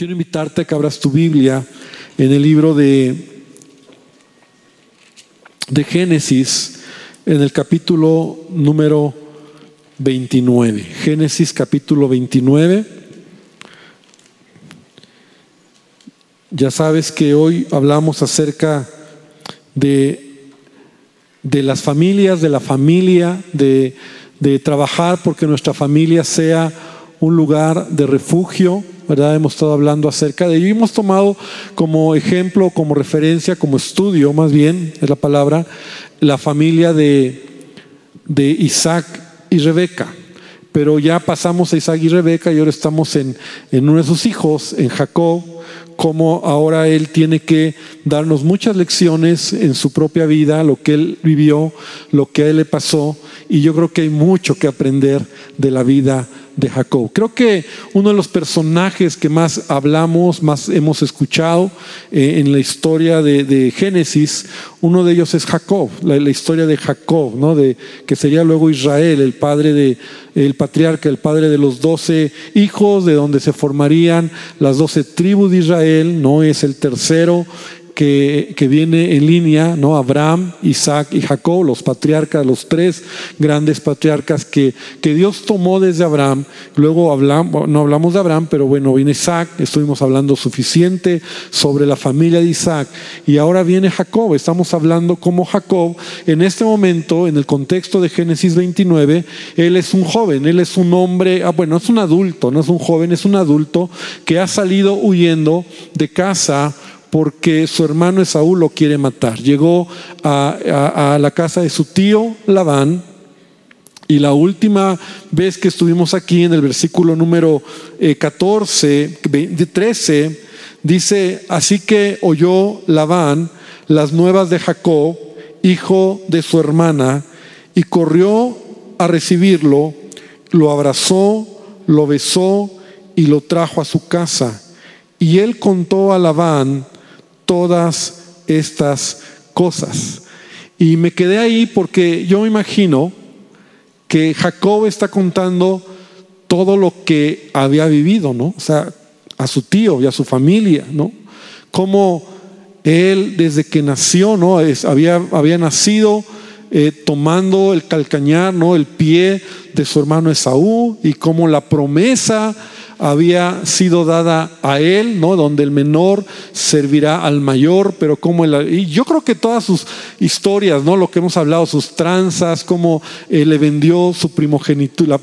Quiero invitarte a que abras tu Biblia en el libro de, de Génesis, en el capítulo número 29. Génesis capítulo 29. Ya sabes que hoy hablamos acerca de, de las familias, de la familia, de, de trabajar porque nuestra familia sea un lugar de refugio, ¿verdad? Hemos estado hablando acerca de ello y hemos tomado como ejemplo, como referencia, como estudio, más bien, es la palabra, la familia de, de Isaac y Rebeca. Pero ya pasamos a Isaac y Rebeca y ahora estamos en, en uno de sus hijos, en Jacob, como ahora él tiene que darnos muchas lecciones en su propia vida, lo que él vivió, lo que a él le pasó, y yo creo que hay mucho que aprender de la vida de Jacob. Creo que uno de los personajes que más hablamos, más hemos escuchado eh, en la historia de, Génesis, uno de ellos es Jacob, la, historia de Jacob, ¿no? de, que sería luego Israel, el padre de, el patriarca, el padre de los doce hijos, de donde se formarían las doce tribus de Israel, no es el tercero que, viene en línea, ¿no? Abraham, Isaac y Jacob, los patriarcas, los tres grandes patriarcas que, que Dios tomó desde Abraham. Luego hablamos, no hablamos de Abraham, pero bueno, viene Isaac, estuvimos hablando suficiente sobre la familia de Isaac. Y ahora viene Jacob, estamos hablando como Jacob, en este momento, en el contexto de Génesis 29, él es un joven, él es un hombre, ah, bueno, es un adulto, no es un joven, es un adulto que ha salido huyendo de casa porque su hermano Esaú lo quiere matar. Llegó a, la casa de su tío Labán y la última vez que estuvimos aquí en el versículo número 14, eh, 13, dice, así que oyó Labán las nuevas de Jacob, hijo de su hermana, y corrió a recibirlo, lo abrazó, lo besó y lo trajo a su casa. Y él contó a Labán todas estas cosas. Y me quedé ahí porque yo me imagino que Jacob está contando todo lo que había vivido, ¿no? O sea, a su tío y a su familia, ¿no? Como él desde que nació, ¿no? había, había nacido eh, tomando el calcañar, ¿no? El pie de su hermano Esaú y como la promesa había sido dada a él, ¿no? Donde el menor servirá al mayor, pero como el, y yo creo que todas sus historias, ¿no? Lo que hemos hablado, sus tranzas, cómo eh, le vendió su primogenitura,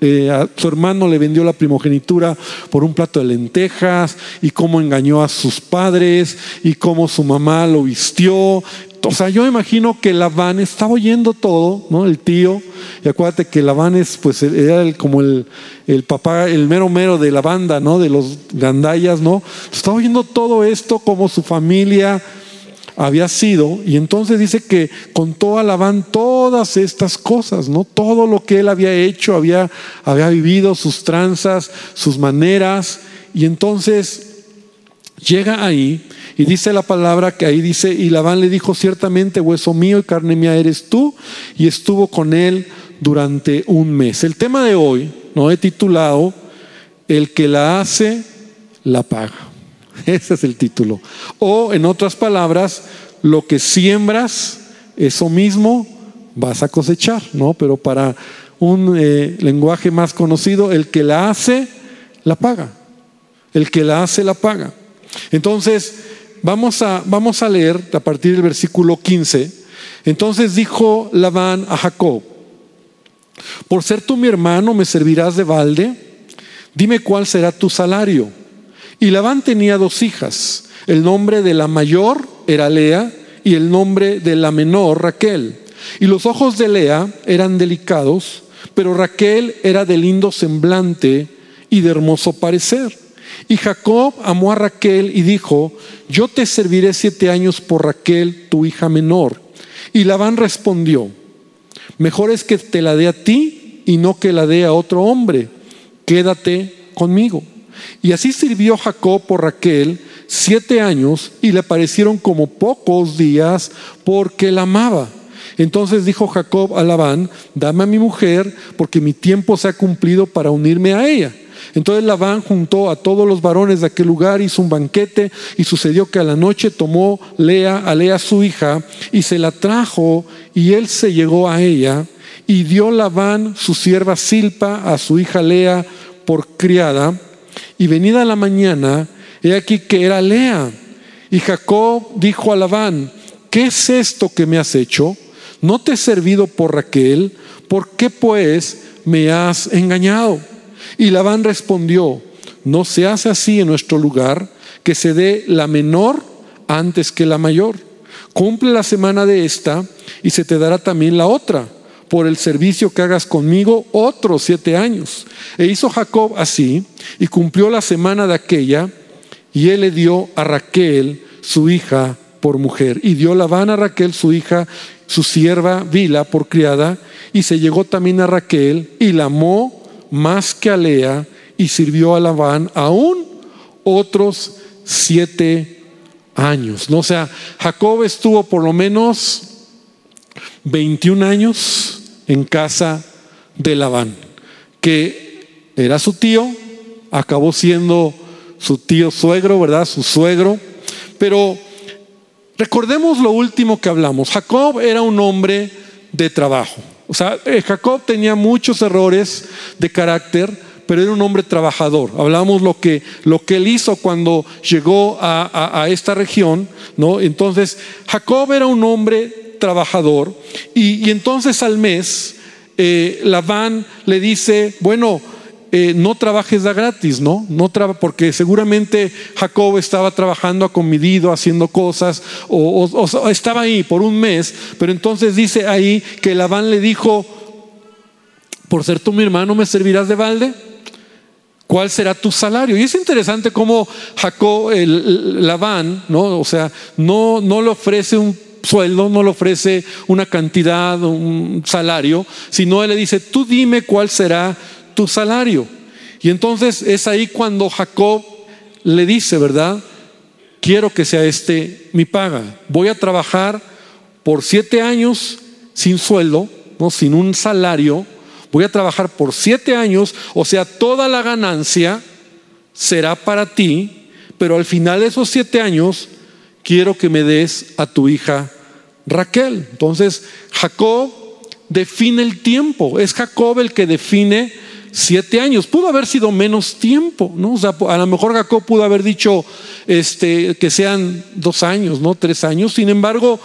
eh, a su hermano le vendió la primogenitura por un plato de lentejas y cómo engañó a sus padres y cómo su mamá lo vistió o sea, yo imagino que Labán estaba oyendo todo, ¿no? El tío, y acuérdate que Labán es, pues, era como el, el, papá, el mero mero de la banda, ¿no? De los gandayas, ¿no? Estaba oyendo todo esto, como su familia había sido, y entonces dice que contó a Labán todas estas cosas, ¿no? Todo lo que él había hecho, había, había vivido, sus tranzas, sus maneras, y entonces llega ahí y dice la palabra que ahí dice, y Labán le dijo, ciertamente hueso mío y carne mía eres tú, y estuvo con él durante un mes. El tema de hoy, no he titulado, el que la hace, la paga. Ese es el título. O en otras palabras, lo que siembras, eso mismo vas a cosechar, ¿no? Pero para un eh, lenguaje más conocido, el que la hace, la paga. El que la hace, la paga. Entonces, Vamos a, vamos a leer a partir del versículo 15. Entonces dijo Labán a Jacob, por ser tú mi hermano, ¿me servirás de balde? Dime cuál será tu salario. Y Labán tenía dos hijas. El nombre de la mayor era Lea y el nombre de la menor Raquel. Y los ojos de Lea eran delicados, pero Raquel era de lindo semblante y de hermoso parecer. Y Jacob amó a Raquel y dijo, yo te serviré siete años por Raquel, tu hija menor. Y Labán respondió, mejor es que te la dé a ti y no que la dé a otro hombre. Quédate conmigo. Y así sirvió Jacob por Raquel siete años y le parecieron como pocos días porque la amaba. Entonces dijo Jacob a Labán, dame a mi mujer porque mi tiempo se ha cumplido para unirme a ella. Entonces Labán juntó a todos los varones de aquel lugar, hizo un banquete y sucedió que a la noche tomó Lea a Lea su hija y se la trajo y él se llegó a ella y dio Labán su sierva Silpa a su hija Lea por criada y venida la mañana, he aquí que era Lea. Y Jacob dijo a Labán, ¿qué es esto que me has hecho? ¿No te he servido por Raquel? ¿Por qué pues me has engañado? Y Labán respondió, no se hace así en nuestro lugar, que se dé la menor antes que la mayor. Cumple la semana de esta y se te dará también la otra por el servicio que hagas conmigo otros siete años. E hizo Jacob así y cumplió la semana de aquella y él le dio a Raquel su hija por mujer. Y dio Labán a Raquel su hija, su sierva Vila por criada y se llegó también a Raquel y la amó más que a Lea y sirvió a Labán aún otros siete años. ¿no? O sea, Jacob estuvo por lo menos 21 años en casa de Labán, que era su tío, acabó siendo su tío suegro, ¿verdad? Su suegro. Pero recordemos lo último que hablamos. Jacob era un hombre de trabajo. O sea, eh, Jacob tenía muchos errores de carácter, pero era un hombre trabajador. Hablamos lo que, lo que él hizo cuando llegó a, esta región, ¿no? Entonces, Jacob era un hombre trabajador y, entonces al mes eh, Labán le dice, bueno, eh, no trabajes de gratis, ¿no? no porque seguramente Jacob estaba trabajando acomedido, haciendo cosas, o, estaba ahí por un mes, pero entonces dice ahí que Labán le dijo, por ser tú mi hermano, ¿me servirás de balde? ¿Cuál será tu salario? Y es interesante cómo Jacob, Labán, ¿no? O sea, no, no le ofrece un sueldo, no le ofrece una cantidad, un salario, sino él le dice, tú dime cuál será tu salario. Y entonces es ahí cuando Jacob le dice, ¿verdad? Quiero que sea este mi paga. Voy a trabajar por siete años sin sueldo, ¿no? sin un salario. Voy a trabajar por siete años, o sea, toda la ganancia será para ti, pero al final de esos siete años quiero que me des a tu hija Raquel. Entonces, Jacob define el tiempo. Es Jacob el que define siete años. Pudo haber sido menos tiempo, ¿no? O sea, a lo mejor Jacob pudo haber dicho este, que sean dos años, ¿no? Tres años. Sin embargo,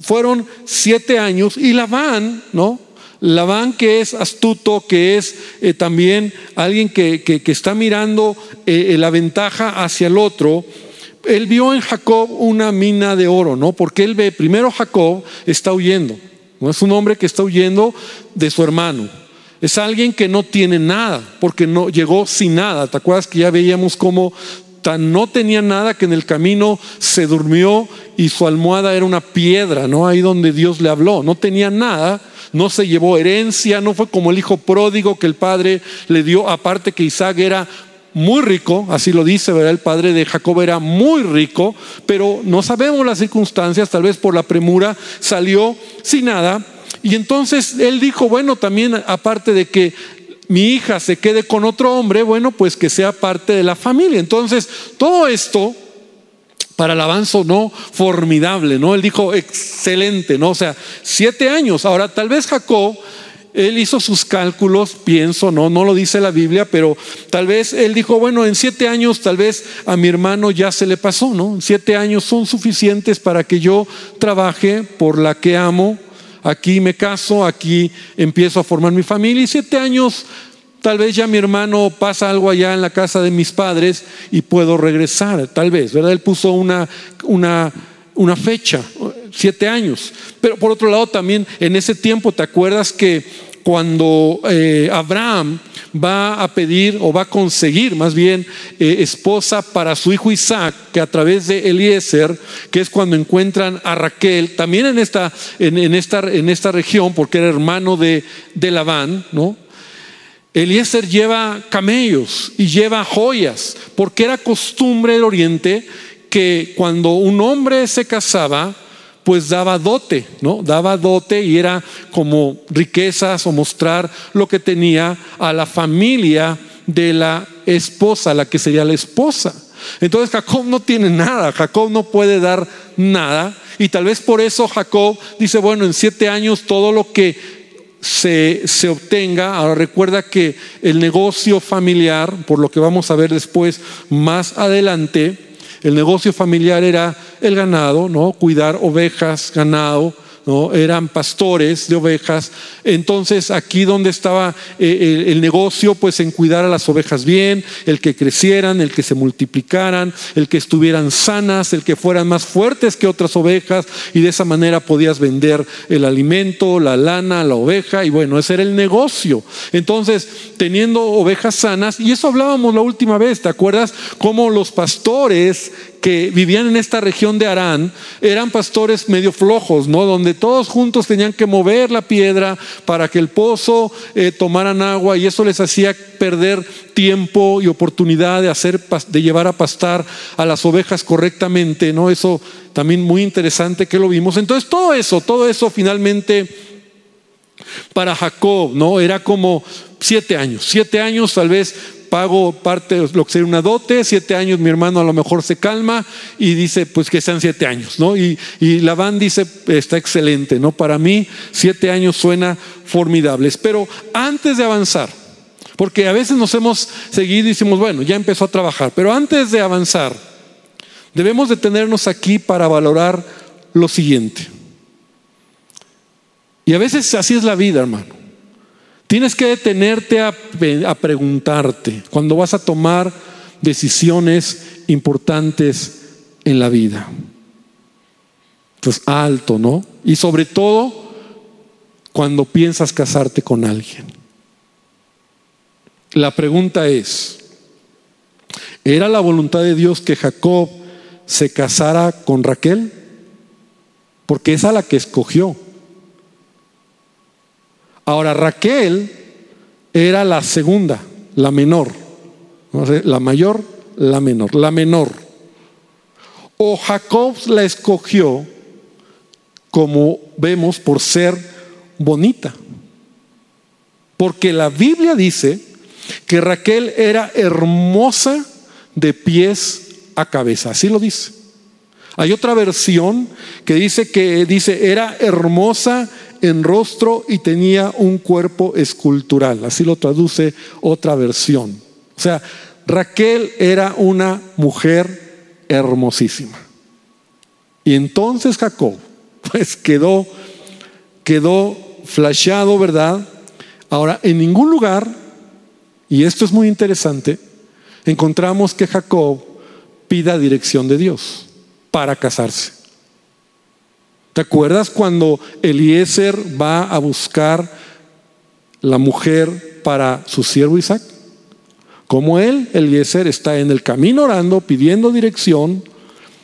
fueron siete años y Labán, ¿no? Labán que es astuto, que es eh, también alguien que, que, está mirando eh, la ventaja hacia el otro, él vio en Jacob una mina de oro, ¿no? Porque él ve, primero Jacob está huyendo, no es un hombre que está huyendo de su hermano. Es alguien que no tiene nada, porque no llegó sin nada. ¿Te acuerdas que ya veíamos cómo tan no tenía nada que en el camino se durmió y su almohada era una piedra, ¿no? Ahí donde Dios le habló. No tenía nada, no se llevó herencia, no fue como el hijo pródigo que el padre le dio, aparte que Isaac era muy rico, así lo dice, ¿verdad? El padre de Jacob era muy rico, pero no sabemos las circunstancias, tal vez por la premura salió sin nada. Y entonces él dijo, bueno, también aparte de que mi hija se quede con otro hombre, bueno, pues que sea parte de la familia. Entonces, todo esto para el avance no formidable, ¿no? Él dijo, excelente, ¿no? O sea, siete años. Ahora, tal vez Jacob él hizo sus cálculos, pienso, no, no lo dice la Biblia, pero tal vez él dijo, bueno, en siete años tal vez a mi hermano ya se le pasó, ¿no? Siete años son suficientes para que yo trabaje por la que amo, aquí me caso, aquí empiezo a formar mi familia y siete años tal vez ya mi hermano pasa algo allá en la casa de mis padres y puedo regresar, tal vez, ¿verdad? Él puso una, una, una fecha, siete años. Pero por otro lado también en ese tiempo, ¿te acuerdas que cuando eh, Abraham va a pedir o va a conseguir más bien eh, esposa para su hijo Isaac, que a través de Eliezer, que es cuando encuentran a Raquel, también en esta, en, esta, en esta región, porque era hermano de, de Labán, ¿no? Eliezer lleva camellos y lleva joyas, porque era costumbre del oriente que cuando un hombre se casaba, pues daba dote, ¿no? Daba dote y era como riquezas o mostrar lo que tenía a la familia de la esposa, la que sería la esposa. Entonces Jacob no tiene nada, Jacob no puede dar nada. Y tal vez por eso Jacob dice, bueno, en siete años todo lo que se, se, obtenga. Ahora recuerda que el negocio familiar, por lo que vamos a ver después más adelante, el negocio familiar era el ganado, ¿no? Cuidar ovejas, ganado, ¿no? eran pastores de ovejas. Entonces aquí donde estaba eh, el, negocio, pues en cuidar a las ovejas bien, el que crecieran, el que se multiplicaran, el que estuvieran sanas, el que fueran más fuertes que otras ovejas y de esa manera podías vender el alimento, la lana, la oveja y bueno, ese era el negocio. Entonces, teniendo ovejas sanas, y eso hablábamos la última vez, ¿te acuerdas? Cómo los pastores que vivían en esta región de Arán eran pastores medio flojos, ¿no? Donde todos juntos tenían que mover la piedra para que el pozo eh, tomaran agua y eso les hacía perder tiempo y oportunidad de hacer de llevar a pastar a las ovejas correctamente, ¿no? Eso también muy interesante que lo vimos. Entonces, todo eso, todo eso finalmente para Jacob, ¿no? Era como siete años, siete años tal vez pago parte, lo que sería una dote, siete años mi hermano a lo mejor se calma y dice pues que sean siete años, ¿no? Y, y Labán dice, está excelente, ¿no? Para mí siete años suena formidables, pero antes de avanzar, porque a veces nos hemos seguido y decimos, bueno, ya empezó a trabajar, pero antes de avanzar, debemos detenernos aquí para valorar lo siguiente. Y a veces así es la vida, hermano. Tienes que detenerte a, preguntarte cuando vas a tomar decisiones importantes en la vida. Pues alto, ¿no? Y sobre todo cuando piensas casarte con alguien. La pregunta es, ¿era la voluntad de Dios que Jacob se casara con Raquel? Porque es a la que escogió. Ahora Raquel era la segunda, la menor. La mayor, la menor, la menor. O Jacob la escogió, como vemos, por ser bonita. Porque la Biblia dice que Raquel era hermosa de pies a cabeza. Así lo dice. Hay otra versión que dice que dice era hermosa en rostro y tenía un cuerpo escultural. Así lo traduce otra versión. O sea, Raquel era una mujer hermosísima. Y entonces Jacob, pues quedó, quedó flasheado, ¿verdad? Ahora, en ningún lugar, y esto es muy interesante, encontramos que Jacob pida dirección de Dios para casarse. ¿Te acuerdas cuando Eliezer va a buscar la mujer para su siervo Isaac? Como él, Eliezer, está en el camino orando, pidiendo dirección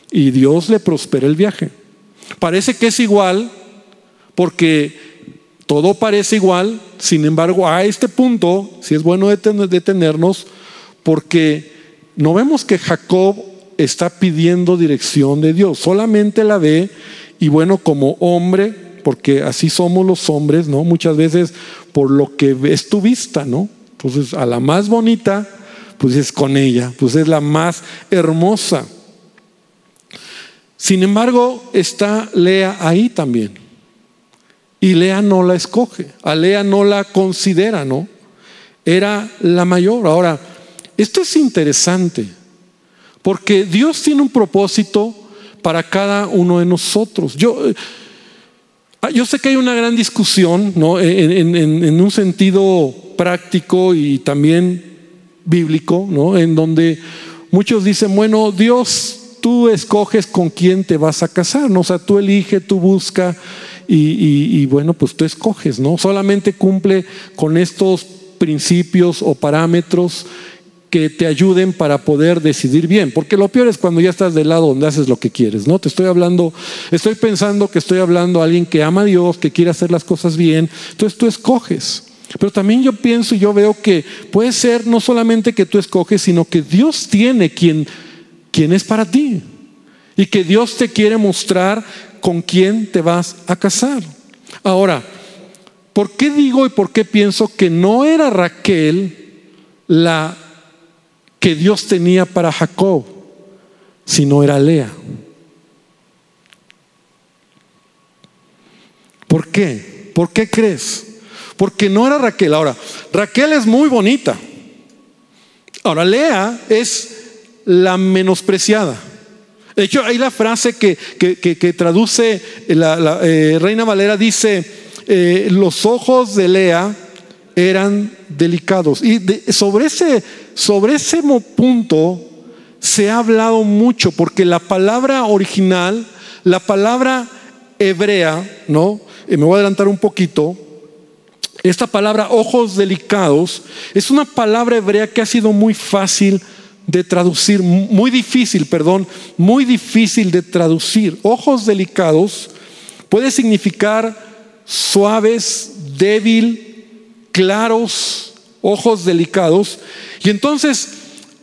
y Dios le prospera el viaje. Parece que es igual porque todo parece igual, sin embargo, a este punto, si es bueno detenernos, porque no vemos que Jacob está pidiendo dirección de Dios, solamente la ve y bueno, como hombre, porque así somos los hombres, ¿no? Muchas veces por lo que ves tu vista, ¿no? Entonces, a la más bonita, pues es con ella, pues es la más hermosa. Sin embargo, está Lea ahí también. Y Lea no la escoge, a Lea no la considera, ¿no? Era la mayor. Ahora, esto es interesante, porque Dios tiene un propósito para cada uno de nosotros. Yo, eh, yo sé que hay una gran discusión ¿no? en, un sentido práctico y también bíblico, ¿no? en donde muchos dicen, bueno, Dios, tú escoges con quién te vas a casar, ¿no? o sea, tú eliges, tú buscas y, y bueno, pues tú escoges, ¿no? Solamente cumple con estos principios o parámetros que te ayuden para poder decidir bien, porque lo peor es cuando ya estás del lado donde haces lo que quieres, ¿no? Te estoy hablando, estoy pensando que estoy hablando a alguien que ama a Dios, que quiere hacer las cosas bien, entonces tú escoges. Pero también yo pienso y yo veo que puede ser no solamente que tú escoges, sino que Dios tiene quien, quien es para ti y que Dios te quiere mostrar con quién te vas a casar. Ahora, ¿por qué digo y por qué pienso que no era Raquel la que Dios tenía para Jacob, sino era Lea. ¿Por qué? ¿Por qué crees? Porque no era Raquel. Ahora, Raquel es muy bonita. Ahora, Lea es la menospreciada. De hecho, hay la frase que, que, traduce la, eh, Reina Valera, dice, eh, los ojos de Lea eran delicados. Y sobre, ese, sobre ese punto se ha hablado mucho, porque la palabra original, la palabra hebrea, ¿no? Y me voy a adelantar un poquito. Esta palabra ojos delicados es una palabra hebrea que ha sido muy fácil de traducir, muy difícil, perdón, muy difícil de traducir. Ojos delicados puede significar suaves, débil, claros, ojos delicados. Y entonces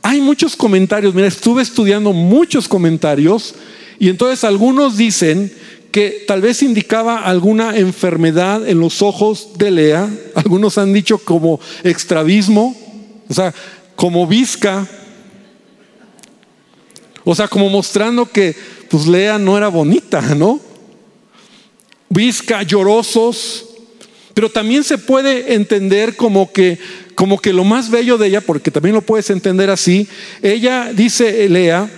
hay muchos comentarios, mira, estuve estudiando muchos comentarios y entonces algunos dicen que tal vez indicaba alguna enfermedad en los ojos de Lea, algunos han dicho como extravismo, o sea, como visca, o sea, como mostrando que pues Lea no era bonita, ¿no? Visca, llorosos, pero también se puede entender como que como que lo más bello de ella, porque también lo puedes entender así, ella dice Lea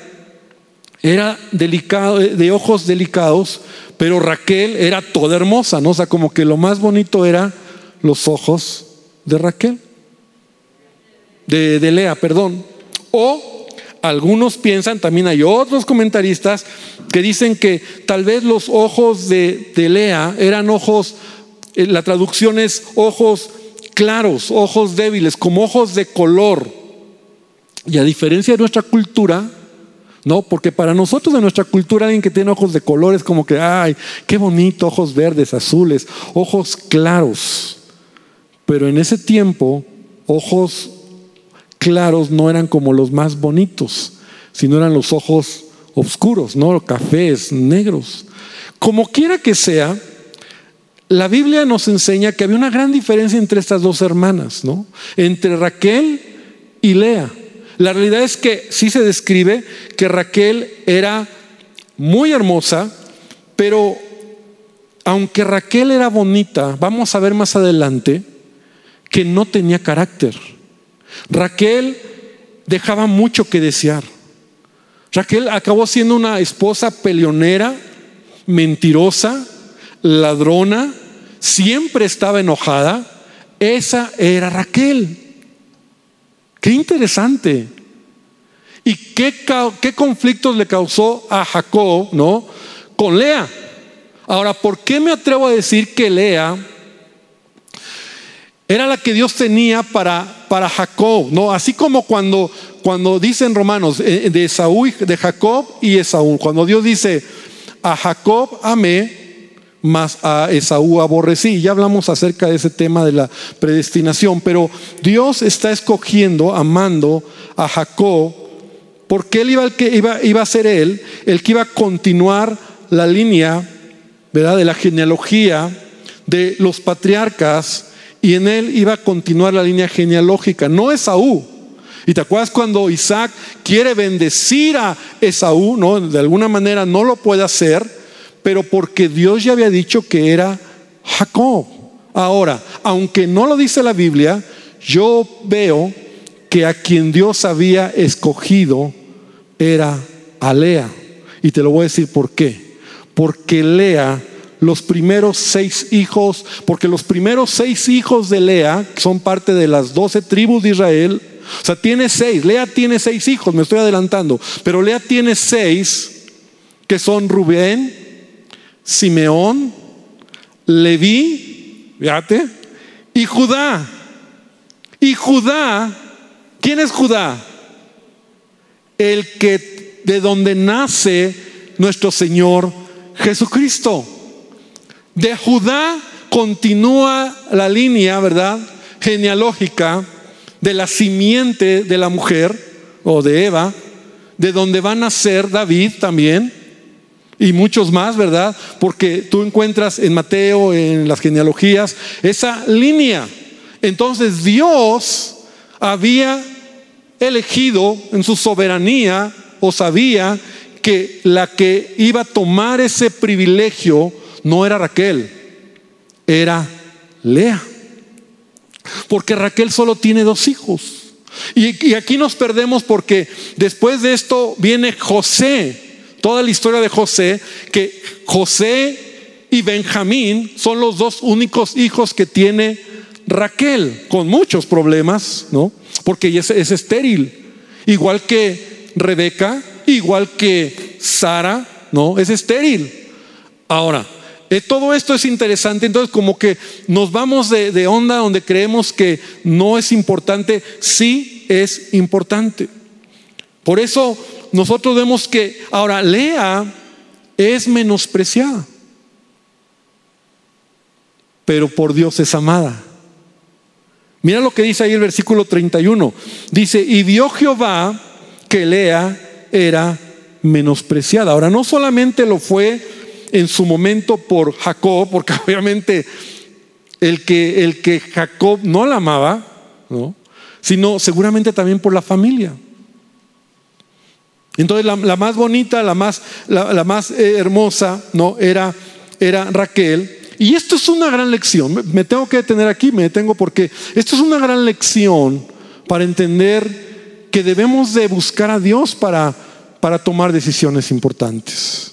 era delicado de ojos delicados, pero Raquel era toda hermosa, ¿no? O sea, como que lo más bonito era los ojos de Raquel, de, de Lea, perdón. O algunos piensan, también hay otros comentaristas que dicen que tal vez los ojos de, de Lea eran ojos, eh, la traducción es ojos claros, ojos débiles, como ojos de color. Y a diferencia de nuestra cultura, no, porque para nosotros en nuestra cultura alguien que tiene ojos de colores como que, ay, qué bonito, ojos verdes, azules, ojos claros. Pero en ese tiempo, ojos claros no eran como los más bonitos, sino eran los ojos oscuros, ¿no? Cafés, negros. Como quiera que sea, la Biblia nos enseña que había una gran diferencia entre estas dos hermanas, ¿no? Entre Raquel y Lea. La realidad es que sí se describe que Raquel era muy hermosa, pero aunque Raquel era bonita, vamos a ver más adelante que no tenía carácter. Raquel dejaba mucho que desear. Raquel acabó siendo una esposa peleonera, mentirosa, ladrona, siempre estaba enojada. Esa era Raquel. Qué interesante. ¿Y qué, qué conflictos le causó a Jacob, no? Con Lea. Ahora, ¿por qué me atrevo a decir que Lea era la que Dios tenía para, para Jacob, ¿no? Así como cuando, cuando dicen romanos eh, de Esaú, de Jacob y Esaú, cuando Dios dice a Jacob amé, más a Esaú aborrecí. Ya hablamos acerca de ese tema de la predestinación, pero Dios está escogiendo, amando a Jacob, porque él iba, el iba a ser él, el que iba a continuar la línea, ¿verdad? De la genealogía de los patriarcas, y en él iba a continuar la línea genealógica, no Esaú. Y te acuerdas cuando Isaac quiere bendecir a Esaú, ¿no? De alguna manera no lo puede hacer pero porque Dios ya había dicho que era Jacob. Ahora, aunque no lo dice la Biblia, yo veo que a quien Dios había escogido era a Lea. Y te lo voy a decir por qué. Porque Lea, los primeros seis hijos, porque los primeros seis hijos de Lea son parte de las doce tribus de Israel. O sea, tiene seis. Lea tiene seis hijos, me estoy adelantando. Pero Lea tiene seis que son Rubén, Simeón, Leví, fíjate, y Judá. Y Judá, ¿quién es Judá? El que de donde nace nuestro Señor Jesucristo. De Judá continúa la línea, ¿verdad? Genealógica de la simiente de la mujer o de Eva, de donde va a nacer David también y muchos más, ¿verdad? Porque tú encuentras en Mateo, en las genealogías, esa línea. Entonces Dios había elegido en su soberanía o sabía que la que iba a tomar ese privilegio no era Raquel, era Lea. Porque Raquel solo tiene dos hijos. Y, aquí nos perdemos porque después de esto viene José, toda la historia de José, que José y Benjamín son los dos únicos hijos que tiene Raquel, con muchos problemas, ¿no? Porque es, es estéril, igual que Rebeca, igual que Sara, ¿no? Es estéril. Ahora, eh, todo esto es interesante, entonces como que nos vamos de, de onda donde creemos que no es importante, sí es importante. Por eso nosotros vemos que ahora Lea es menospreciada, pero por Dios es amada. Mira lo que dice ahí el versículo 31. Dice, y vio Jehová que Lea era menospreciada. Ahora, no solamente lo fue en su momento por Jacob, porque obviamente el que, el que Jacob no la amaba, ¿no? sino seguramente también por la familia. Entonces la, más bonita, la más, la, más eh, hermosa, ¿no? Era, era Raquel. Y esto es una gran lección. Me tengo que detener aquí, me detengo porque esto es una gran lección para entender que debemos de buscar a Dios para, para tomar decisiones importantes.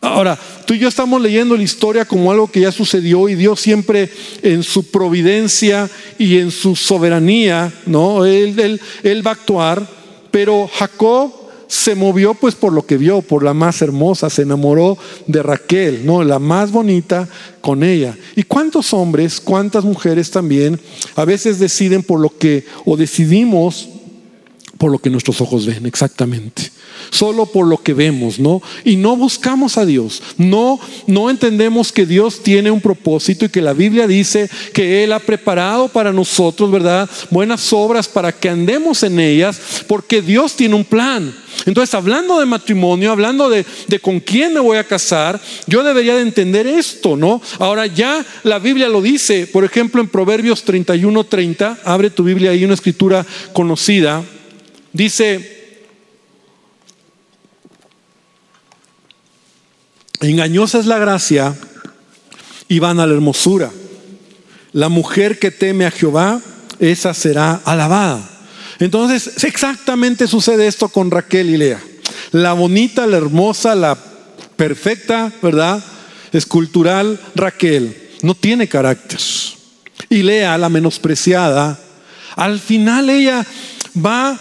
Ahora, tú y yo estamos leyendo la historia como algo que ya sucedió y Dios siempre en su providencia y en su soberanía, ¿no? Él, él, va a actuar, pero Jacob se movió pues por lo que vio, por la más hermosa, se enamoró de Raquel, ¿no? La más bonita con ella. ¿Y cuántos hombres, cuántas mujeres también a veces deciden por lo que, o decidimos por lo que nuestros ojos ven, exactamente solo por lo que vemos, ¿no? Y no buscamos a Dios, no, no entendemos que Dios tiene un propósito y que la Biblia dice que Él ha preparado para nosotros, ¿verdad? Buenas obras para que andemos en ellas, porque Dios tiene un plan. Entonces, hablando de matrimonio, hablando de, de, con quién me voy a casar, yo debería de entender esto, ¿no? Ahora ya la Biblia lo dice, por ejemplo, en Proverbios 31, 30, abre tu Biblia ahí, una escritura conocida, dice, Engañosa es la gracia y van a la hermosura. La mujer que teme a Jehová, esa será alabada. Entonces, exactamente sucede esto con Raquel y Lea. La bonita, la hermosa, la perfecta, ¿verdad? Escultural Raquel no tiene carácter. Y Lea, la menospreciada, al final ella va,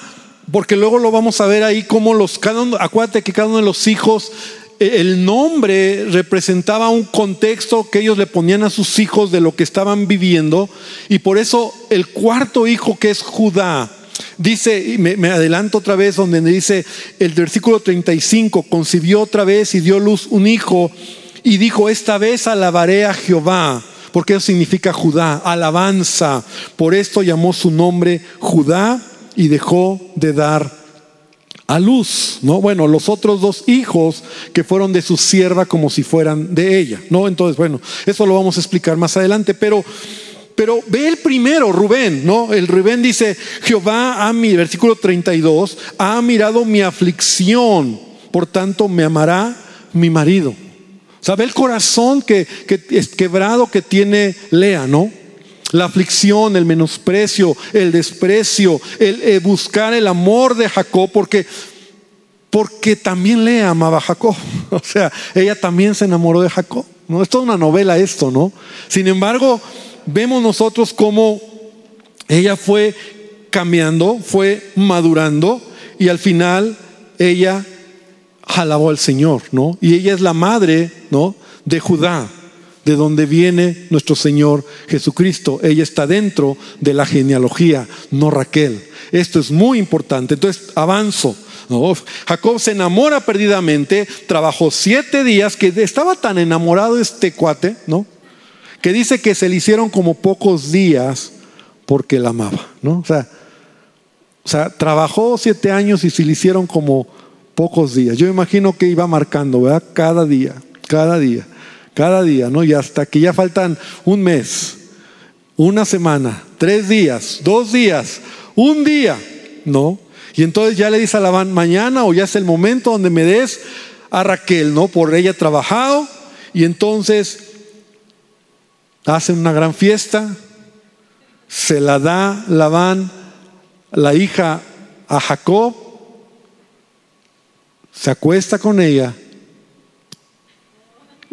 porque luego lo vamos a ver ahí como los, cada uno, acuérdate que cada uno de los hijos el nombre representaba un contexto que ellos le ponían a sus hijos de lo que estaban viviendo y por eso el cuarto hijo que es Judá dice, y me, adelanto otra vez donde dice el versículo 35, concibió otra vez y dio luz un hijo y dijo, esta vez alabaré a Jehová, porque eso significa Judá, alabanza. Por esto llamó su nombre Judá y dejó de dar a luz, ¿no? Bueno, los otros dos hijos que fueron de su sierva como si fueran de ella, ¿no? Entonces, bueno, eso lo vamos a explicar más adelante, pero pero ve el primero, Rubén, ¿no? El Rubén dice, Jehová a mi, versículo 32, ha mirado mi aflicción, por tanto me amará mi marido. ¿Sabe el corazón que, que es quebrado que tiene Lea, no? La aflicción, el menosprecio, el desprecio, el, eh, buscar el amor de Jacob, porque, porque también le amaba a Jacob. O sea, ella también se enamoró de Jacob. ¿no? Es toda una novela esto, ¿no? Sin embargo, vemos nosotros cómo ella fue cambiando, fue madurando y al final ella alabó al Señor, ¿no? Y ella es la madre, ¿no? De Judá de donde viene nuestro Señor Jesucristo. Ella está dentro de la genealogía, no Raquel. Esto es muy importante. Entonces, avanzo. Jacob se enamora perdidamente, trabajó siete días, que estaba tan enamorado este cuate, ¿no? Que dice que se le hicieron como pocos días porque la amaba, ¿no? O sea, o sea, trabajó siete años y se le hicieron como pocos días. Yo imagino que iba marcando, ¿verdad? Cada día, cada día cada día, ¿no? Y hasta que ya faltan un mes, una semana, tres días, dos días, un día, ¿no? Y entonces ya le dice a Labán, mañana o ya es el momento donde me des a Raquel, ¿no? Por ella trabajado. Y entonces hacen una gran fiesta, se la da Labán, la hija, a Jacob, se acuesta con ella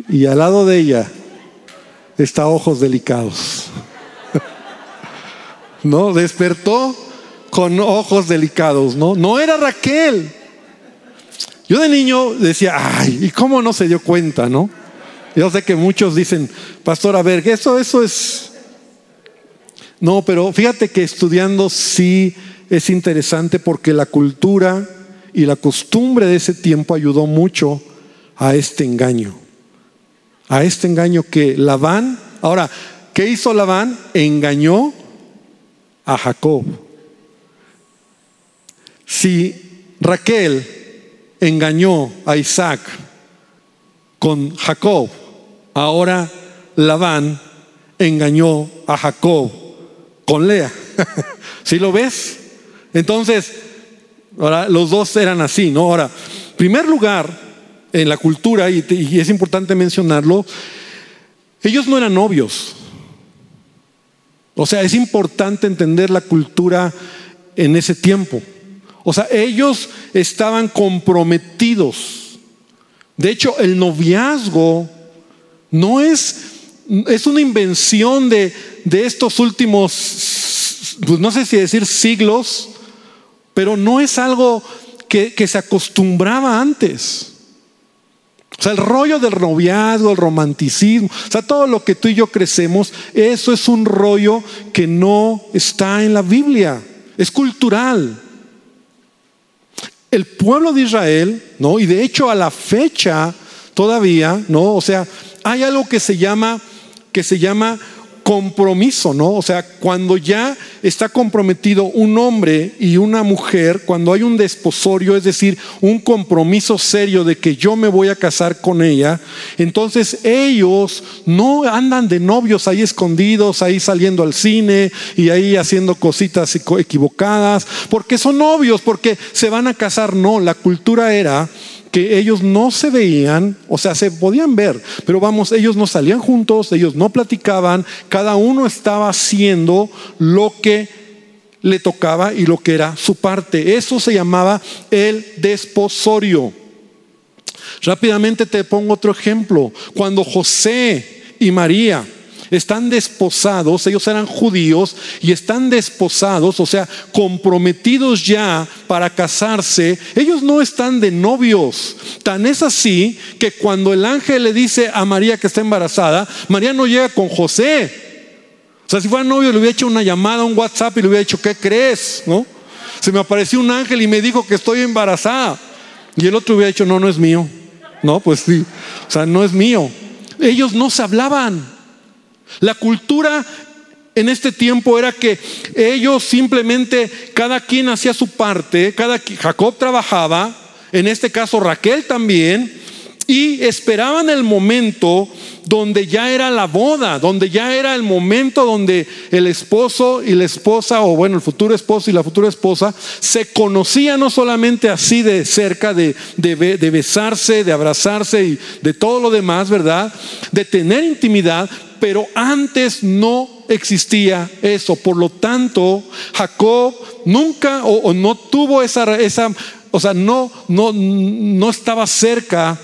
y al lado de ella está ojos delicados. ¿No? Despertó con ojos delicados, ¿no? No era Raquel. Yo de niño decía, ay, ¿y cómo no se dio cuenta, no? Yo sé que muchos dicen, pastor, a ver, eso, eso es... No, pero fíjate que estudiando sí es interesante porque la cultura y la costumbre de ese tiempo ayudó mucho a este engaño. A este engaño que Labán, ahora, ¿qué hizo Labán? Engañó a Jacob. Si Raquel engañó a Isaac con Jacob, ahora Labán engañó a Jacob con Lea. ¿Sí lo ves? Entonces, ahora los dos eran así, ¿no? Ahora, primer lugar, en la cultura, y, es importante mencionarlo, ellos no eran novios. O sea, es importante entender la cultura en ese tiempo. O sea, ellos estaban comprometidos. De hecho, el noviazgo no es, es una invención de, de estos últimos, pues no sé si decir siglos, pero no es algo que se acostumbraba antes. O sea, el rollo del noviazgo, el romanticismo, o sea, todo lo que tú y yo crecemos, eso es un rollo que no está en la Biblia, es cultural el pueblo de Israel, ¿no? Y de hecho a la fecha todavía, ¿no? O sea, hay algo que se llama que se llama compromiso, ¿no? O sea, cuando ya está comprometido un hombre y una mujer, cuando hay un desposorio, es decir, un compromiso serio de que yo me voy a casar con ella, entonces ellos no andan de novios ahí escondidos, ahí saliendo al cine y ahí haciendo cositas equivocadas, porque son novios, porque se van a casar, no, la cultura era que ellos no se veían, o sea, se podían ver, pero vamos, ellos no salían juntos, ellos no platicaban, cada uno estaba haciendo lo que le tocaba y lo que era su parte. Eso se llamaba el desposorio. Rápidamente te pongo otro ejemplo. Cuando José y María están desposados, ellos eran judíos y están desposados, o sea, comprometidos ya para casarse, ellos no están de novios. Tan es así que cuando el ángel le dice a María que está embarazada, María no llega con José. O sea, si fuera novio le hubiera hecho una llamada, un WhatsApp y le hubiera dicho, ¿qué crees? ¿No? Se me apareció un ángel y me dijo que estoy embarazada. Y el otro hubiera dicho, no, no es mío. No, pues sí. O sea, no es mío. Ellos no se hablaban. La cultura en este tiempo era que ellos simplemente, cada quien hacía su parte, cada Jacob trabajaba, en este caso Raquel también, y esperaban el momento donde ya era la boda, donde ya era el momento donde el esposo y la esposa, o bueno, el futuro esposo y la futura esposa, se conocían no solamente así de cerca, de, de besarse, de abrazarse y de todo lo demás, ¿verdad? De tener intimidad, pero antes no existía eso. Por lo tanto, Jacob nunca o, no tuvo esa, esa, o sea, no, no, no estaba cerca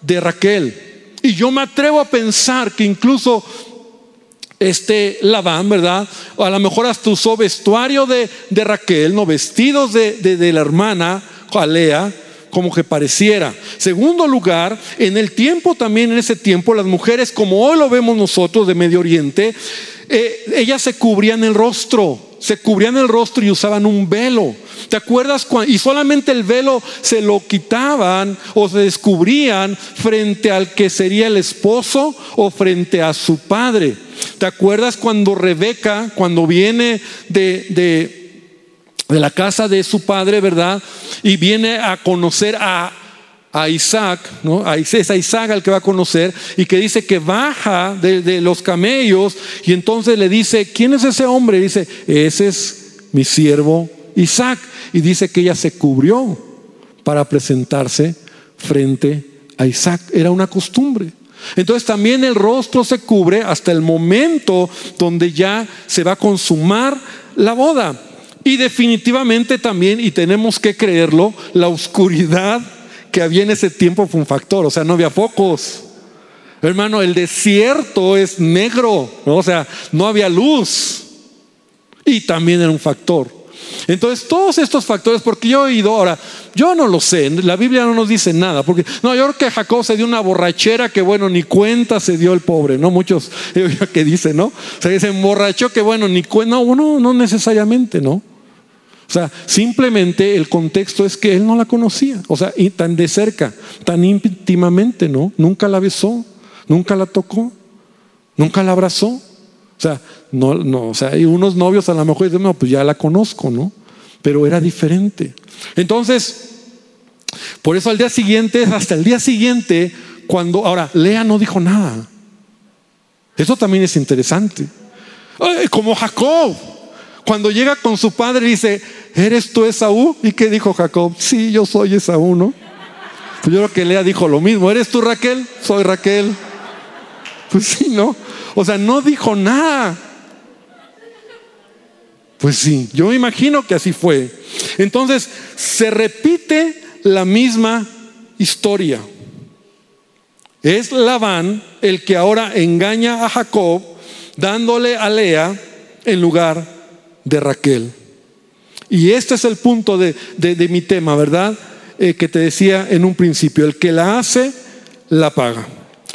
de Raquel. Y yo me atrevo a pensar que incluso este Labán, ¿verdad? O a lo mejor hasta usó vestuario de, Raquel, no vestidos de, de, de la hermana Jalea como que pareciera. Segundo lugar, en el tiempo también, en ese tiempo, las mujeres, como hoy lo vemos nosotros de Medio Oriente, eh, ellas se cubrían el rostro, se cubrían el rostro y usaban un velo. ¿Te acuerdas? Y solamente el velo se lo quitaban o se descubrían frente al que sería el esposo o frente a su padre. ¿Te acuerdas cuando Rebeca, cuando viene de, de de la casa de su padre, ¿verdad? Y viene a conocer a, a Isaac, ¿no? Es a Isaac al que va a conocer y que dice que baja de, de, los camellos y entonces le dice, ¿quién es ese hombre? Y dice, ese es mi siervo Isaac. y dice que ella se cubrió para presentarse frente a Isaac. Era una costumbre. Entonces también el rostro se cubre hasta el momento donde ya se va a consumar la boda. Y definitivamente también, y tenemos que creerlo, la oscuridad que había en ese tiempo fue un factor. O sea, no había focos. Hermano, el desierto es negro, o sea, no había luz. Y también era un factor. Entonces, todos estos factores, porque yo he oído ahora, yo no lo sé, la Biblia no nos dice nada, porque no, yo creo que Jacob se dio una borrachera que bueno, ni cuenta se dio el pobre, ¿no? Muchos que dicen, ¿no? O sea, se emborrachó que bueno, ni cuenta, no, no, no necesariamente, ¿no? O sea, simplemente el contexto es que él no la conocía, o sea, y tan de cerca, tan íntimamente, ¿no? Nunca la besó, nunca la tocó, nunca la abrazó. O sea, no, no, o sea, hay unos novios a lo mejor dicen, no, pues ya la conozco, ¿no? Pero era diferente. Entonces, por eso al día siguiente, hasta el día siguiente, cuando, ahora, Lea no dijo nada. Eso también es interesante. Como Jacob, cuando llega con su padre dice, ¿eres tú Esaú? ¿Y qué dijo Jacob? Sí, yo soy Esaú, ¿no? Pues yo creo que Lea dijo lo mismo, ¿eres tú Raquel? Soy Raquel. Pues sí, ¿no? O sea, no dijo nada. Pues sí, yo me imagino que así fue. Entonces, se repite la misma historia. Es Labán el que ahora engaña a Jacob dándole a Lea en lugar de Raquel. Y este es el punto de, mi tema, ¿verdad? Eh, que te decía en un principio, el que la hace, la paga.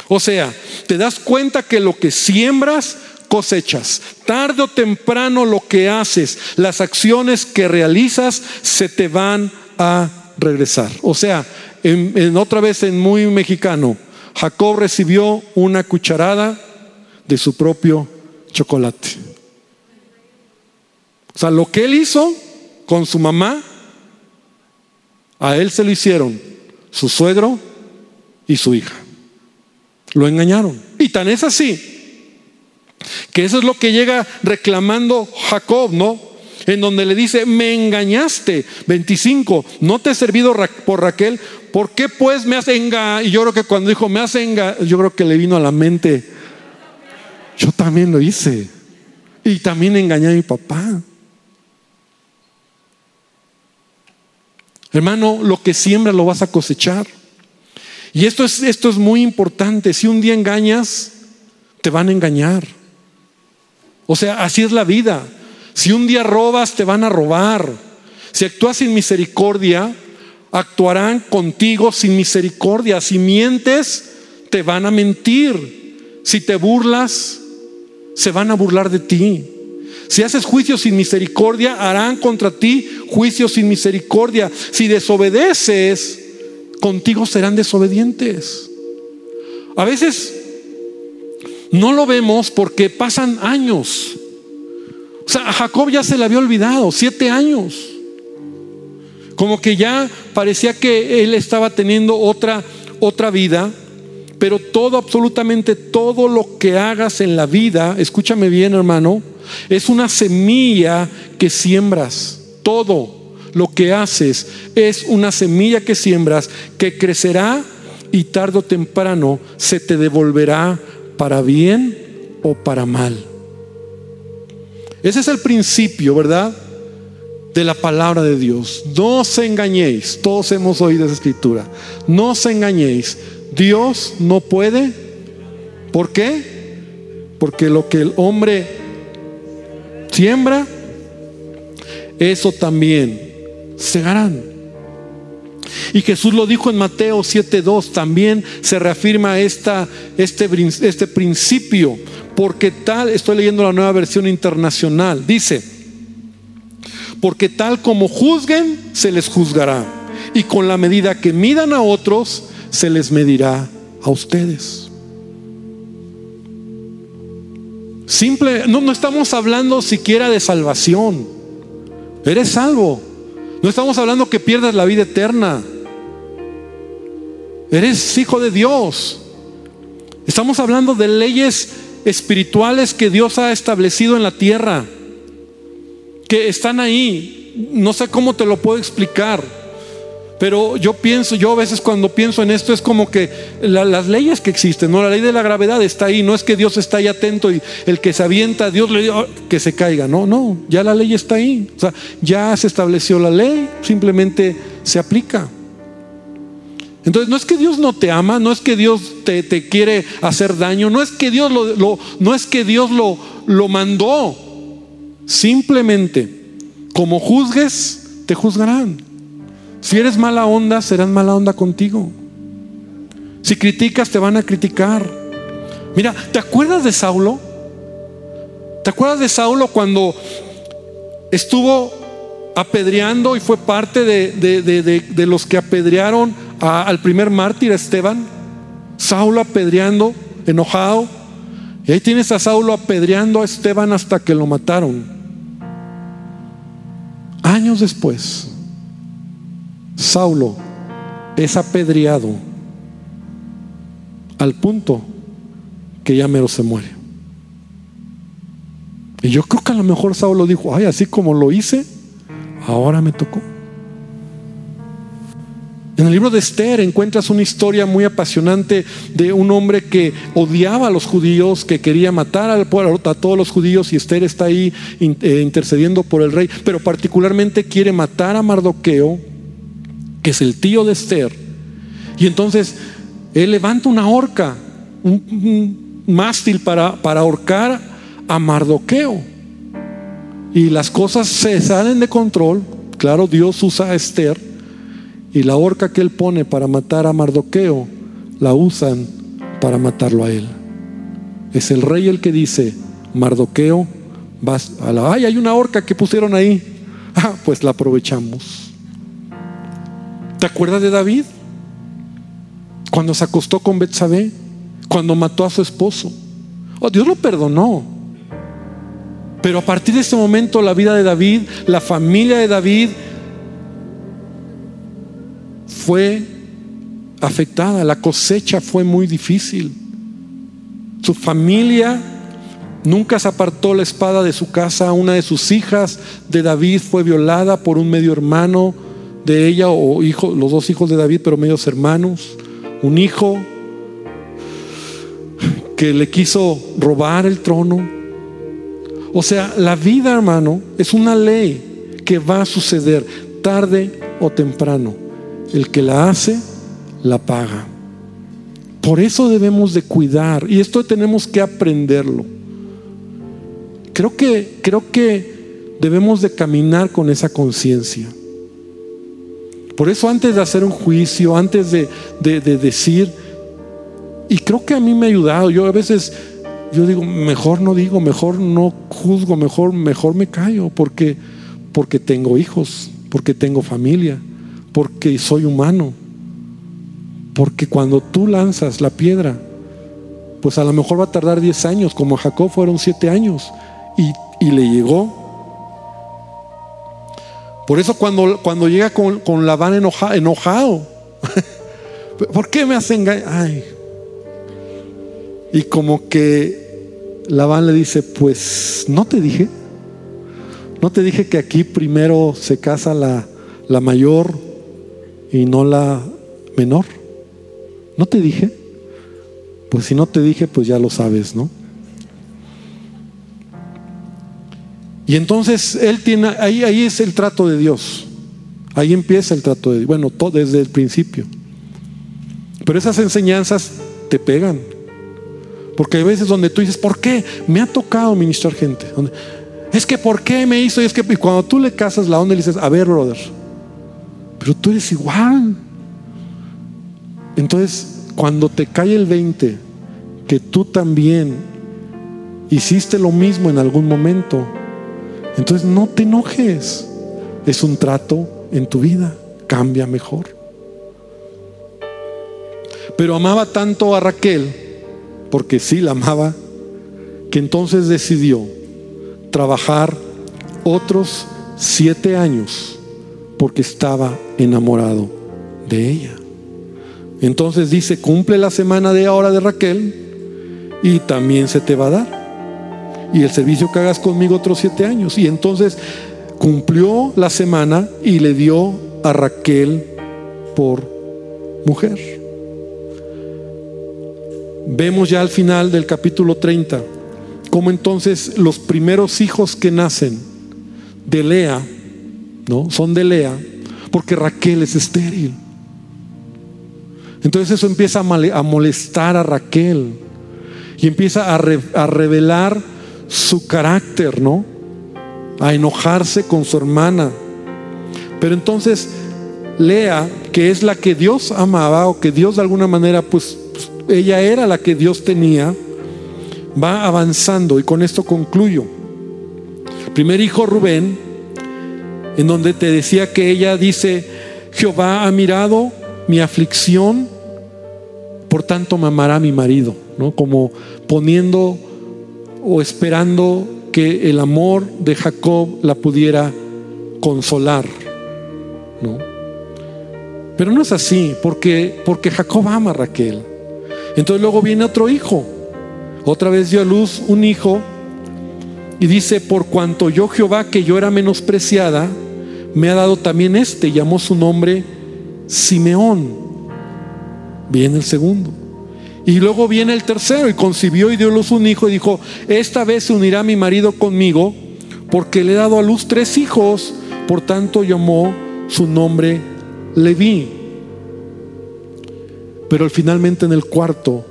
O sea, te das cuenta que lo que siembras, cosechas. Tarde o temprano lo que haces, las acciones que realizas, se te van a regresar. O sea, en, otra vez en muy mexicano, Jacob recibió una cucharada de su propio chocolate. O sea, lo que él hizo con su mamá, a él se lo hicieron su suegro y su hija. Lo engañaron. Y tan es así que eso es lo que llega reclamando Jacob, ¿no? En donde le dice, me engañaste. 25, no te he servido por Raquel. ¿Por qué pues me has engañado? Y yo creo que cuando dijo, me has engañado, yo creo que le vino a la mente, yo también lo hice. Y también engañé a mi papá. Hermano, lo que siembras lo vas a cosechar. Y esto es, esto es muy importante. Si un día engañas, te van a engañar. O sea, así es la vida. Si un día robas, te van a robar. Si actúas sin misericordia, actuarán contigo sin misericordia. Si mientes, te van a mentir. Si te burlas, se van a burlar de ti. Si haces juicio sin misericordia, harán contra ti juicio sin misericordia. Si desobedeces, contigo serán desobedientes. A veces no lo vemos porque pasan años. O sea, a Jacob ya se le había olvidado, siete años. Como que ya parecía que él estaba teniendo otra, otra vida, pero todo, absolutamente todo lo que hagas en la vida, escúchame bien hermano, es una semilla que siembras. Todo lo que haces es una semilla que siembras que crecerá y tarde o temprano se te devolverá para bien o para mal. Ese es el principio, ¿verdad? De la palabra de Dios. No os engañéis. Todos hemos oído esa escritura. No os engañéis. Dios no puede. ¿Por qué? Porque lo que el hombre siembra, eso también segarán. Y Jesús lo dijo en Mateo 7:2, también se reafirma esta, este, este principio, porque tal, estoy leyendo la nueva versión internacional, dice, porque tal como juzguen, se les juzgará, y con la medida que midan a otros, se les medirá a ustedes. Simple, no, no estamos hablando siquiera de salvación. Eres salvo. No estamos hablando que pierdas la vida eterna. Eres hijo de Dios. Estamos hablando de leyes espirituales que Dios ha establecido en la tierra, que están ahí. no sé cómo te lo puedo explicar, pero yo pienso, yo a veces cuando pienso en esto es como que las leyes que existen, ¿no? La ley de la gravedad está ahí, no es que Dios está ahí atento y el que se avienta, Dios le dice que se caiga, no, no, ya la ley está ahí, o sea, ya se estableció la ley, simplemente se aplica. Entonces no es que Dios no te ama, no es que Dios te, quiere hacer daño, no es que Dios lo, no es que Dios lo, lo mandó, simplemente como juzgues, te juzgarán. Si eres mala onda, serán mala onda contigo. Si criticas, te van a criticar. Mira, ¿te acuerdas de Saulo? ¿Te acuerdas de Saulo cuando estuvo apedreando y fue parte de, los que apedrearon al primer mártir, Esteban? Saulo apedreando, enojado. Y ahí tienes a Saulo apedreando a Esteban hasta que lo mataron. Años después, Saulo es apedreado al punto que ya mero se muere. Y yo creo que a lo mejor Saulo dijo, ay, así como lo hice, ahora me tocó. En el libro de Esther encuentras una historia muy apasionante de un hombre que odiaba a los judíos, que quería matar al pueblo, a todos los judíos, y Esther está ahí eh, intercediendo por el rey, pero particularmente quiere matar a Mardoqueo que es el tío de Esther. Y entonces él levanta una horca, un, mástil para, para ahorcar a Mardoqueo. Y las cosas se salen de control. Claro, Dios usa a Esther. Y la horca que él pone para matar a Mardoqueo, la usan para matarlo a él. Es el rey el que dice, Mardoqueo, vas a la... ¡Ay, hay una horca que pusieron ahí! Ah, pues la aprovechamos. ¿Te acuerdas de David? Cuando se acostó con Betsabé, cuando mató a su esposo. Oh, Dios lo perdonó. Pero a partir de ese momento la vida de David, la familia de David fue afectada, la cosecha fue muy difícil. Su familia nunca se apartó la espada de su casa, una de sus hijas de David fue violada por un medio hermano de ella o hijo, los dos hijos de David, pero medios hermanos, un hijo que le quiso robar el trono. O sea, la vida, hermano, es una ley que va a suceder tarde o temprano. El que la hace, la paga. Por eso debemos de cuidar y esto tenemos que aprenderlo. Creo que creo que debemos de caminar con esa conciencia. Por eso antes de hacer un juicio, antes de, decir, y creo que a mí me ha ayudado, yo a veces, yo digo, mejor no digo, mejor no juzgo, mejor, mejor me callo, porque, porque tengo hijos, porque tengo familia, porque soy humano. Porque cuando tú lanzas la piedra, pues a lo mejor va a tardar 10 años, como Jacob fueron 7 años, y, y le llegó por eso cuando, cuando llega con, con Labán enojado, ¿por qué me hacen Ay. Y como que Labán le dice, pues no te dije, no te dije que aquí primero se casa la, la mayor y no la menor. ¿No te dije? Pues si no te dije, pues ya lo sabes, ¿no? Y entonces él tiene, ahí, ahí es el trato de Dios. Ahí empieza el trato de Dios. Bueno, todo desde el principio. Pero esas enseñanzas te pegan. Porque hay veces donde tú dices, ¿por qué? Me ha tocado ministrar gente. Es que ¿por qué me hizo? Y es que y cuando tú le casas la onda y le dices, a ver, brother, pero tú eres igual. Entonces, cuando te cae el 20, que tú también hiciste lo mismo en algún momento, entonces no te enojes. Es un trato en tu vida. Cambia mejor. Pero amaba tanto a Raquel, porque sí la amaba, que entonces decidió trabajar otros siete años porque estaba enamorado de ella. Entonces dice, cumple la semana de ahora de Raquel y también se te va a dar y el servicio que hagas conmigo otros siete años. Y entonces, cumplió la semana y le dio a Raquel por mujer. Vemos ya al final del capítulo 30 cómo entonces los primeros hijos que nacen de Lea, ¿no? Son de Lea, porque Raquel es estéril. Entonces eso empieza a molestar a Raquel y empieza a, a revelar su carácter, ¿no? A enojarse con su hermana. Pero entonces Lea, que es la que Dios amaba o que Dios de alguna manera, pues, pues ella era la que Dios tenía, va avanzando y con esto concluyo. Primer hijo Rubén, en donde te decía que ella dice, Jehová ha mirado mi aflicción, por tanto me amará mi marido, ¿no? Como poniendo o esperando que el amor de Jacob la pudiera consolar, ¿no? Pero no es así, porque, porque Jacob ama a Raquel. Entonces luego viene otro hijo. Otra vez dio a luz un hijo y dice, por cuanto yo Jehová que yo era menospreciada, me ha dado también este, llamó su nombre Simeón. Viene el segundo. Y luego viene el tercero y concibió y dio a luz un hijo y dijo, esta vez se unirá mi marido conmigo porque le he dado a luz tres hijos, por tanto llamó su nombre Leví. Pero finalmente en el cuarto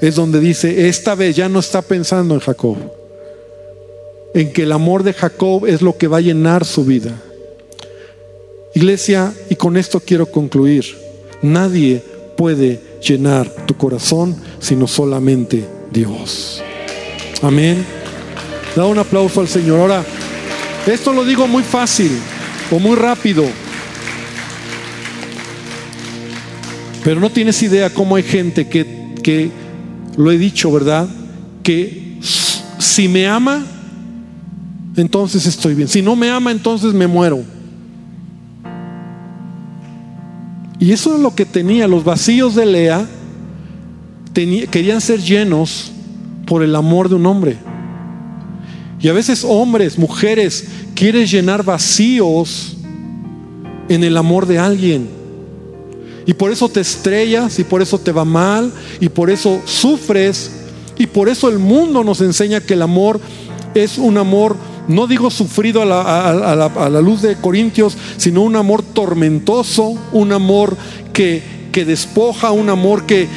es donde dice, esta vez ya no está pensando en Jacob, en que el amor de Jacob es lo que va a llenar su vida. Iglesia, y con esto quiero concluir, nadie puede llenar tu corazón sino solamente Dios. Amén. Da un aplauso al Señor. Ahora, esto lo digo muy fácil o muy rápido. Pero no tienes idea cómo hay gente que, que lo he dicho, ¿verdad? Que si me ama, entonces estoy bien. Si no me ama, entonces me muero. Y eso es lo que tenía. Los vacíos de Lea querían ser llenos por el amor de un hombre. Y a veces hombres, mujeres, quieren llenar vacíos en el amor de alguien. Y por eso te estrellas y por eso te va mal y por eso sufres y por eso el mundo nos enseña que el amor es un amor, no digo sufrido a la, luz de Corintios, sino un amor tormentoso, un amor que, despoja, un amor que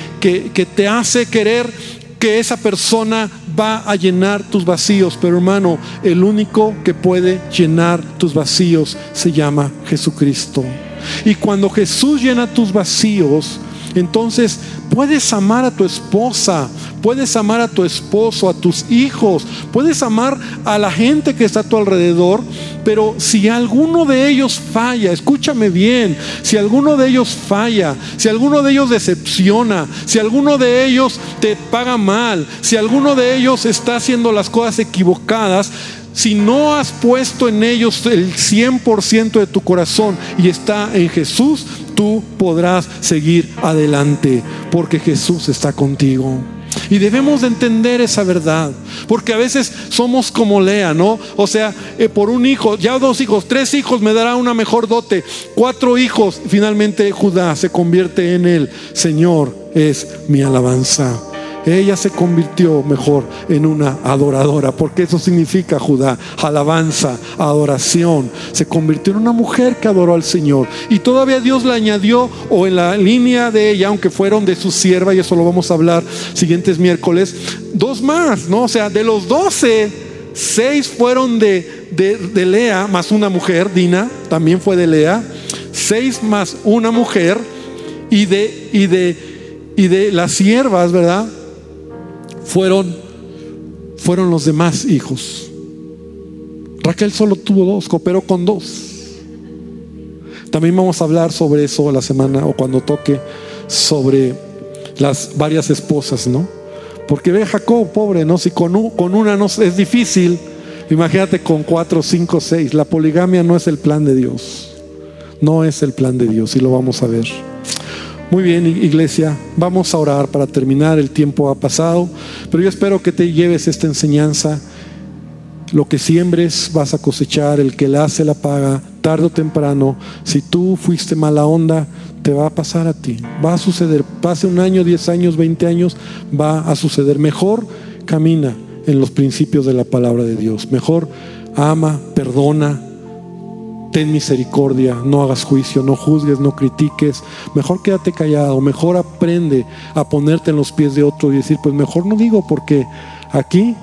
te hace querer que esa persona va a llenar tus vacíos. Pero hermano, el único que puede llenar tus vacíos se llama Jesucristo. Y cuando Jesús llena tus vacíos, entonces puedes amar a tu esposa, puedes amar a tu esposo, a tus hijos, puedes amar a la gente que está a tu alrededor, pero si alguno de ellos falla, escúchame bien, si alguno de ellos falla, si alguno de ellos decepciona, si alguno de ellos te paga mal, si alguno de ellos está haciendo las cosas equivocadas, si no has puesto en ellos el 100% de tu corazón y está en Jesús, tú podrás seguir adelante porque Jesús está contigo. Y debemos de entender esa verdad, porque a veces somos como Lea, ¿no? O sea, eh, por un hijo, ya dos hijos, tres hijos me dará una mejor dote, cuatro hijos, finalmente Judá se convierte en el Señor, es mi alabanza. Ella se convirtió mejor en una adoradora, porque eso significa Judá, alabanza, adoración. Se convirtió en una mujer que adoró al Señor. Y todavía Dios le añadió, o en la línea de ella, aunque fueron de su sierva, y eso lo vamos a hablar siguientes miércoles, dos más, ¿no? O sea, de los doce, seis fueron de, de, Lea, más una mujer, Dina, también fue de Lea, seis más una mujer, y de, y de, y de las siervas, ¿verdad? Fueron, fueron los demás hijos. Raquel solo tuvo dos, cooperó con dos. También vamos a hablar sobre eso la semana o cuando toque sobre las varias esposas, ¿no? Porque ve Jacob, pobre, ¿no? Si con, con una no es difícil, imagínate con cuatro, cinco, seis. La poligamia no es el plan de Dios. No es el plan de Dios y lo vamos a ver. Muy bien, iglesia, vamos a orar para terminar, el tiempo ha pasado, pero yo espero que te lleves esta enseñanza lo que siembres vas a cosechar, el que la hace la paga, tarde o temprano. Si tú fuiste mala onda, te va a pasar a ti. Va a suceder, pase un año, diez años, veinte años, va a suceder. Mejor camina en los principios de la palabra de Dios. Mejor ama, perdona, ten misericordia, no hagas juicio, no juzgues, no critiques. Mejor quédate callado, mejor aprende a ponerte en los pies de otro y decir, pues mejor no digo porque aquí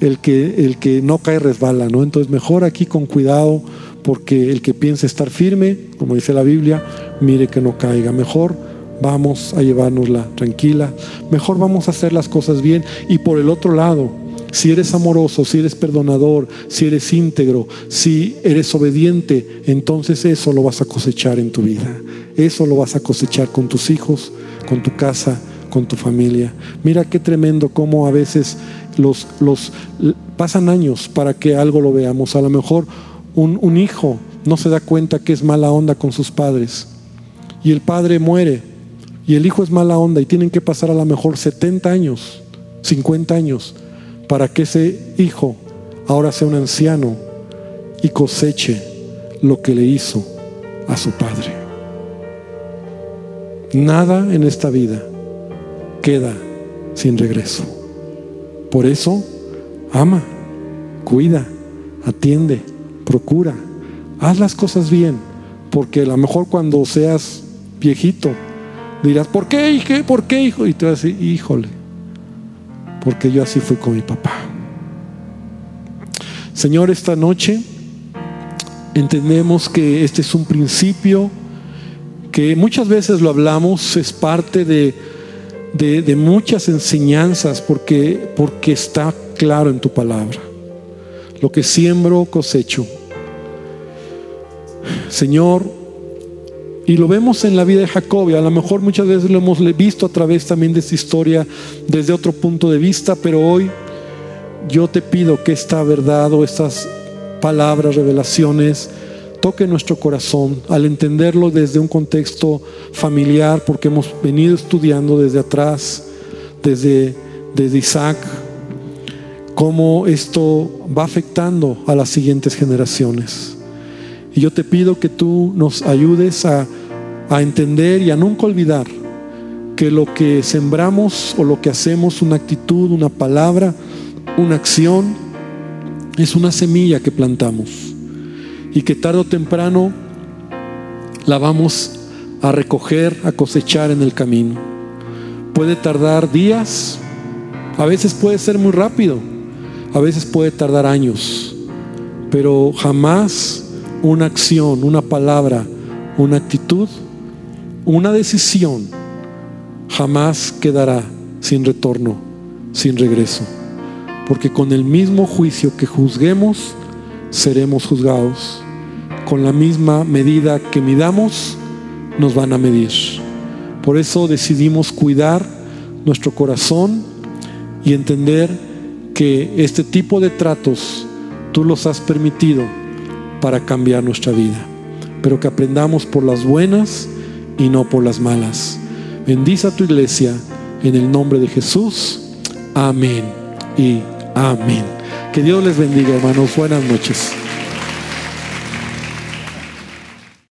el que, el que no cae resbala, ¿no? Entonces mejor aquí con cuidado, porque el que piensa estar firme, como dice la Biblia, mire que no caiga. Mejor vamos a llevárnosla tranquila, mejor vamos a hacer las cosas bien. Y por el otro lado, si eres amoroso, si eres perdonador, si eres íntegro, si eres obediente, entonces eso lo vas a cosechar en tu vida. Eso lo vas a cosechar con tus hijos, con tu casa, con tu familia. Mira qué tremendo cómo a veces los, pasan años para que algo lo veamos. A lo mejor un, un hijo no se da cuenta que es mala onda con sus padres y el padre muere y el hijo es mala onda y tienen que pasar a lo mejor 70 años, 50 años para que ese hijo ahora sea un anciano y coseche lo que le hizo a su padre. Nada en esta vida queda sin regreso. Por eso, ama, cuida, atiende, procura, haz las cosas bien, porque a lo mejor cuando seas viejito dirás, ¿por qué, hijo? ¿Por qué, hijo? Y te vas a decir, híjole, porque yo así fui con mi papá. Señor, esta noche entendemos que este es un principio que muchas veces lo hablamos, es parte de de, muchas enseñanzas porque, porque está claro en tu palabra. Lo que siembro, cosecho. Señor, y lo vemos en la vida de Jacob, y a lo mejor muchas veces lo hemos visto a través también de esta historia desde otro punto de vista, pero hoy yo te pido que esta verdad o estas palabras, revelaciones, toque nuestro corazón al entenderlo desde un contexto familiar, porque hemos venido estudiando desde atrás, desde, Isaac, cómo esto va afectando a las siguientes generaciones. Y yo te pido que tú nos ayudes a, a entender y a nunca olvidar que lo que sembramos o lo que hacemos, una actitud, una palabra, una acción, es una semilla que plantamos y que tarde o temprano la vamos a recoger, a cosechar en el camino. Puede tardar días, a veces puede ser muy rápido, a veces puede tardar años, pero jamás una acción, una palabra, una actitud, una decisión jamás quedará sin retorno, sin regreso. Porque con el mismo juicio que juzguemos, seremos juzgados. Con la misma medida que midamos, nos van a medir. Por eso decidimos cuidar nuestro corazón y entender que este tipo de tratos tú los has permitido para cambiar nuestra vida. Pero que aprendamos por las buenas y no por las malas. Bendice a tu iglesia en el nombre de Jesús. Amén y amén. Que Dios les bendiga, hermanos. Buenas noches.